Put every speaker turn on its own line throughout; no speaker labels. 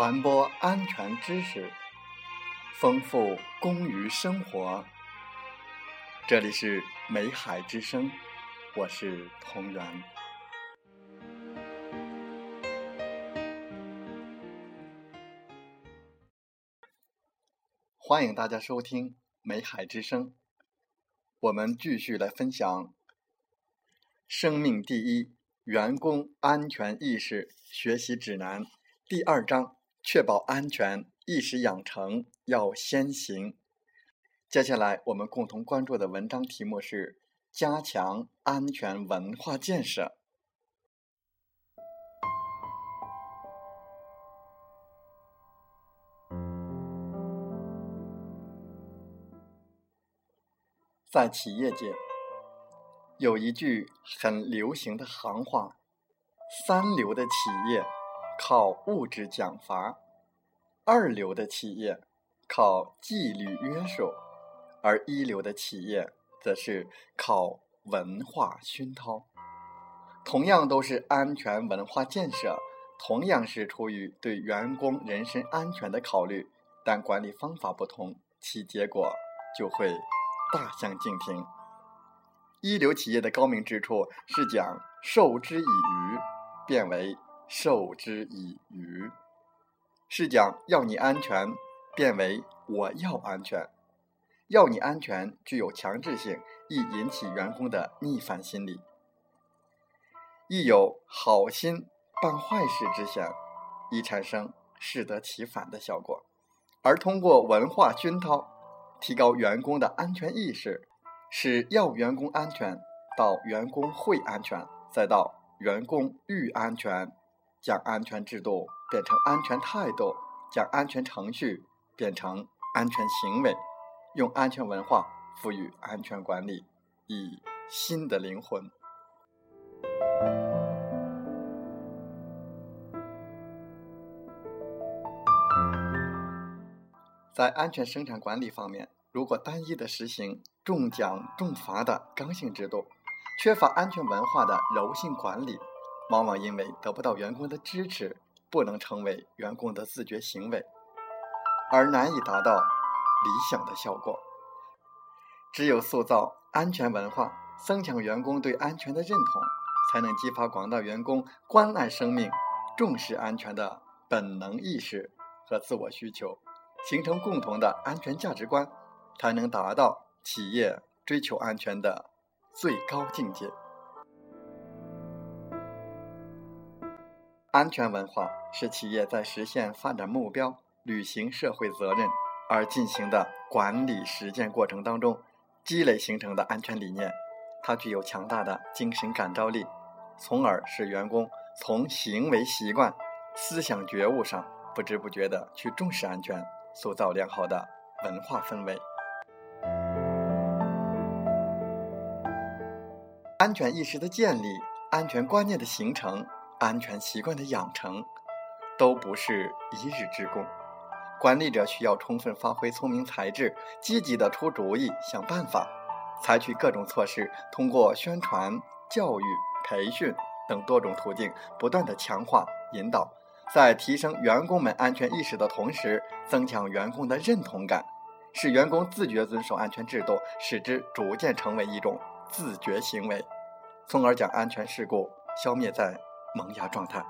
传播安全知识，丰富工于生活。这里是美海之声，我是同源。欢迎大家收听美海之声。我们继续来分享《生命第一：员工安全意识学习指南》第二章：确保安全意识养成要先行。接下来我们共同关注的文章题目是：加强安全文化建设。在企业界，有一句很流行的行话：“三流的企业靠物质奖罚，二流的企业靠纪律约束，而一流的企业则是靠文化熏陶。”同样都是安全文化建设，同样是出于对员工人身安全的考虑，但管理方法不同，其结果就会。大相径庭。一流企业的高明之处是将“授之以鱼”变为“授之以渔”，是将“要你安全”变为“我要安全”。要你安全具有强制性，易引起员工的逆反心理，亦有好心办坏事之嫌，易产生适得其反的效果。而通过文化熏陶。提高员工的安全意识，使要员工安全到员工会安全，再到员工欲安全，将安全制度变成安全态度，将安全程序变成安全行为，用安全文化赋予安全管理以新的灵魂。在安全生产管理方面，如果单一的实行重奖重罚的刚性制度，缺乏安全文化的柔性管理，往往因为得不到员工的支持，不能成为员工的自觉行为，而难以达到理想的效果。只有塑造安全文化，增强员工对安全的认同，才能激发广大员工关爱生命、重视安全的本能意识和自我需求。形成共同的安全价值观，才能达到企业追求安全的最高境界。安全文化是企业在实现发展目标、履行社会责任而进行的管理实践过程当中积累形成的安全理念。它具有强大的精神感召力，从而使员工从行为习惯、思想觉悟上不知不觉地去重视安全。塑造良好的文化氛围，安全意识的建立、安全观念的形成、安全习惯的养成，都不是一日之功。管理者需要充分发挥聪明才智，积极的出主意、想办法，采取各种措施，通过宣传、教育、培训等多种途径，不断的强化、引导。在提升员工们安全意识的同时，增强员工的认同感，使员工自觉遵守安全制度，使之逐渐成为一种自觉行为，从而将安全事故消灭在萌芽状态。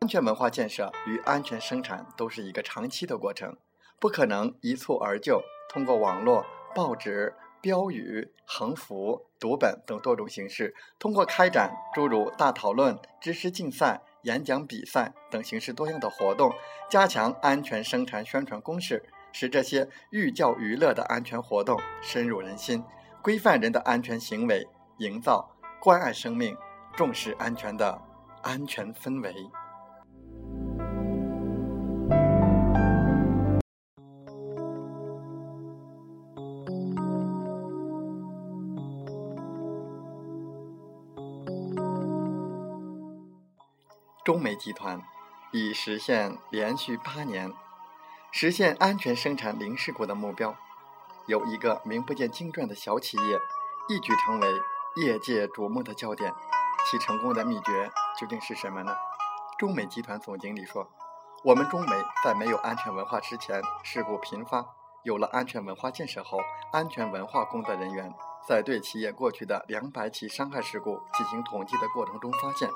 安全文化建设与安全生产都是一个长期的过程，不可能一蹴而就，通过网络、报纸。标语、横幅、读本等多种形式，通过开展诸如大讨论、知识竞赛、演讲比赛等形式多样的活动，加强安全生产宣传攻势，使这些寓教于乐的安全活动深入人心，规范人的安全行为，营造关爱生命、重视安全的安全氛围。中煤集团已实现连续八年实现安全生产零事故的目标，有一个名不见经传的小企业，一举成为业界瞩目的焦点。其成功的秘诀究竟是什么呢？中美集团总经理说：“我们中美在没有安全文化之前，事故频发；有了安全文化建设后，安全文化工作人员在对企业过去的两百起伤害事故进行统计的过程中，发现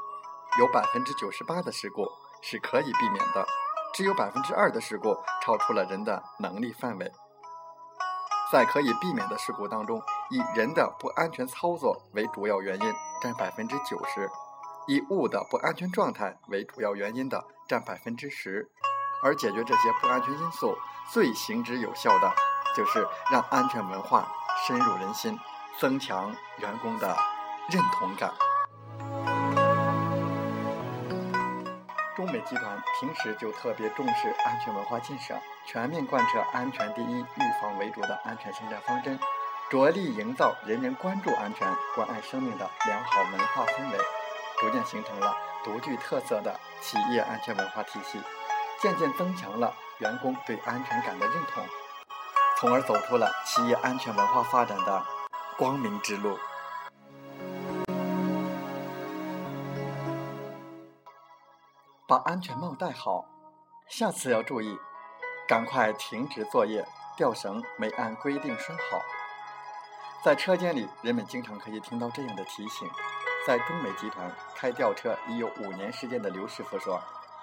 有百分之九十八的事故是可以避免的，只有百分之二的事故超出了人的能力范围。”在可以避免的事故当中，以人的不安全操作为主要原因占百分之九十，以物的不安全状态为主要原因的占百分之十。而解决这些不安全因素最行之有效的，就是让安全文化深入人心，增强员工的认同感。中美集团平时就特别重视安全文化建设，全面贯彻“安全第一、预防为主”的安全生产方针，着力营造人人关注安全、关爱生命的良好文化氛围，逐渐形成了独具特色的企业安全文化体系，渐渐增强了员工对安全感的认同，从而走出了企业安全文化发展的光明之路。把安全帽戴好，下次要注意，赶快停止作业，吊绳没按规定拴好。在车间里，人们经常可以听到这样的提醒。在中美集团开吊车已有五年时间的刘师傅说：“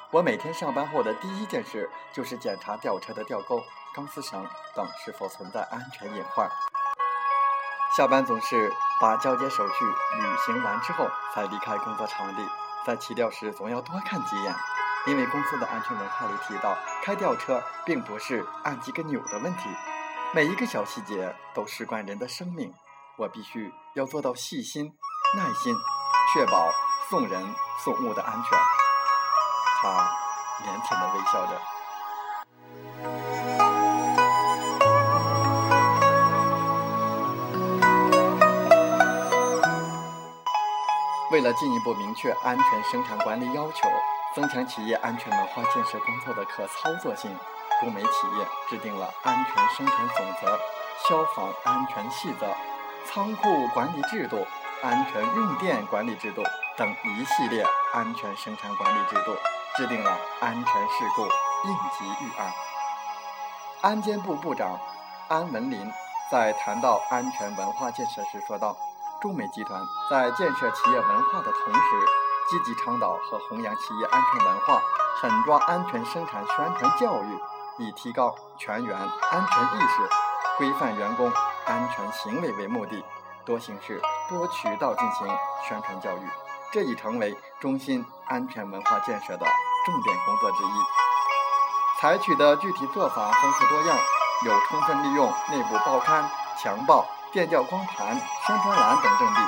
我每天上班后的第一件事就是检查吊车的吊钩、钢丝绳等是否存在安全隐患。下班总是把交接手续履行完之后才离开工作场地。”在起吊时总要多看几眼，因为公司的安全文化里提到，开吊车并不是按几个钮的问题，每一个小细节都事关人的生命，我必须要做到细心、耐心，确保送人送物的安全。他腼腆地微笑着。为了进一步明确安全生产管理要求，增强企业安全文化建设工作的可操作性，中美企业制定了安全生产总则、消防安全细则、仓库管理制度、安全用电管理制度等一系列安全生产管理制度，制定了安全事故应急预案。安监部部长安文林在谈到安全文化建设时说道。中美集团在建设企业文化的同时，积极倡导和弘扬企业安全文化，狠抓安全生产宣传教育，以提高全员安全意识、规范员工安全行为为目的，多形式、多渠道进行宣传教育。这已成为中心安全文化建设的重点工作之一。采取的具体做法丰富多样，有充分利用内部报刊、墙报。电教光盘、宣传栏等阵地，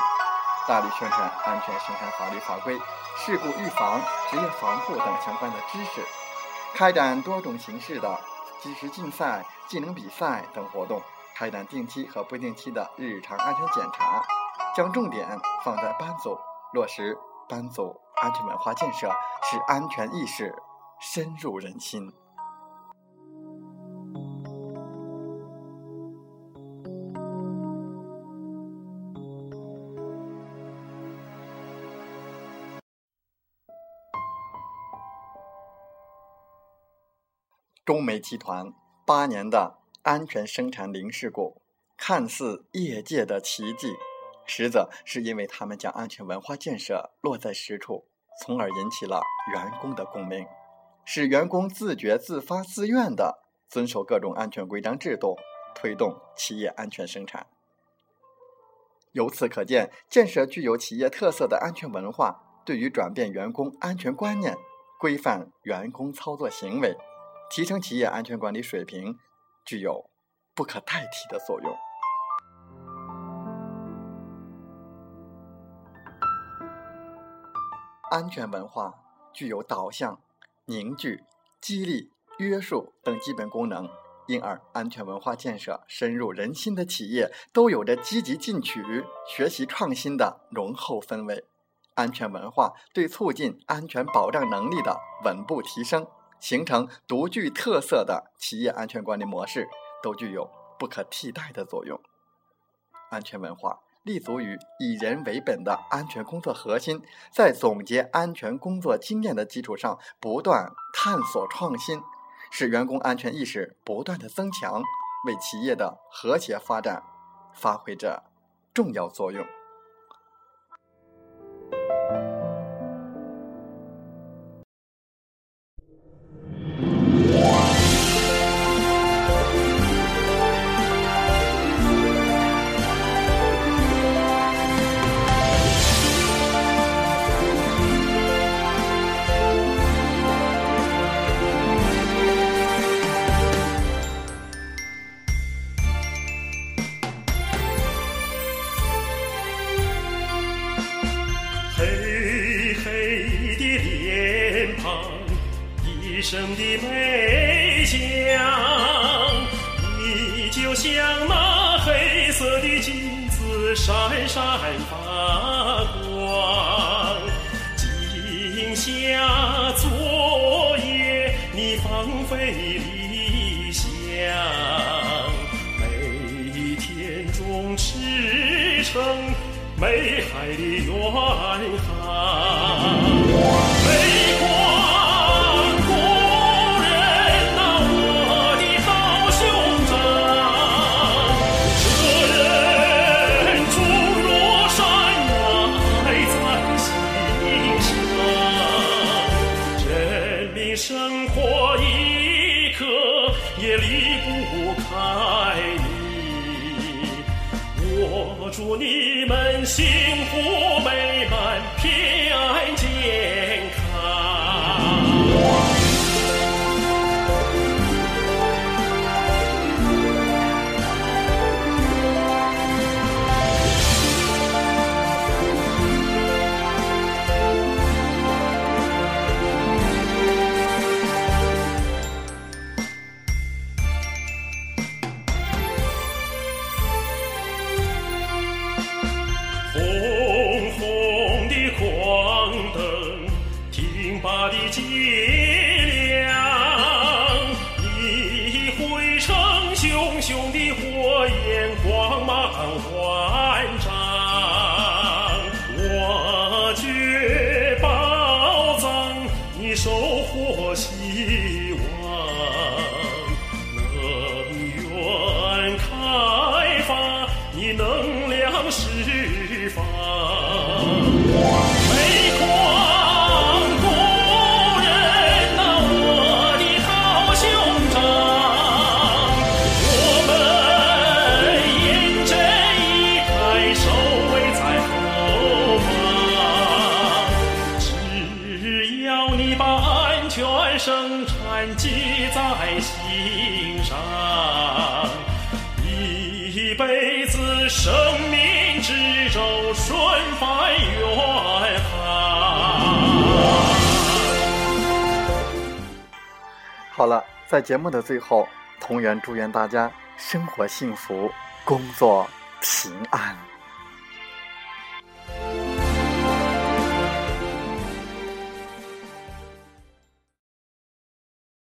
大力宣传安全生产法律法规、事故预防、职业防护等相关的知识，开展多种形式的知识竞赛、技能比赛等活动，开展定期和不定期的日常安全检查，将重点放在班组，落实班组安全文化建设，使安全意识深入人心。中煤集团八年的安全生产零事故，看似业界的奇迹，实则是因为他们将安全文化建设落在实处，从而引起了员工的共鸣，使员工自觉、自发、自愿地遵守各种安全规章制度，推动企业安全生产。由此可见，建设具有企业特色的安全文化，对于转变员工安全观念、规范员工操作行为。提升企业安全管理水平，具有不可代替的作用。安全文化具有导向、凝聚、激励、约束等基本功能，因而安全文化建设深入人心的企业都有着积极进取、学习创新的浓厚氛围。安全文化对促进安全保障能力的稳步提升。形成独具特色的企业安全管理模式，都具有不可替代的作用。安全文化立足于以人为本的安全工作核心，在总结安全工作经验的基础上，不断探索创新，使员工安全意识不断的增强，为企业的和谐发展发挥着重要作用。
下昨夜你放飞理想，每天中驰骋美海的远航。辈子生命之舟顺帆远航。
好了，在节目的最后，同源祝愿大家生活幸福，工作平安。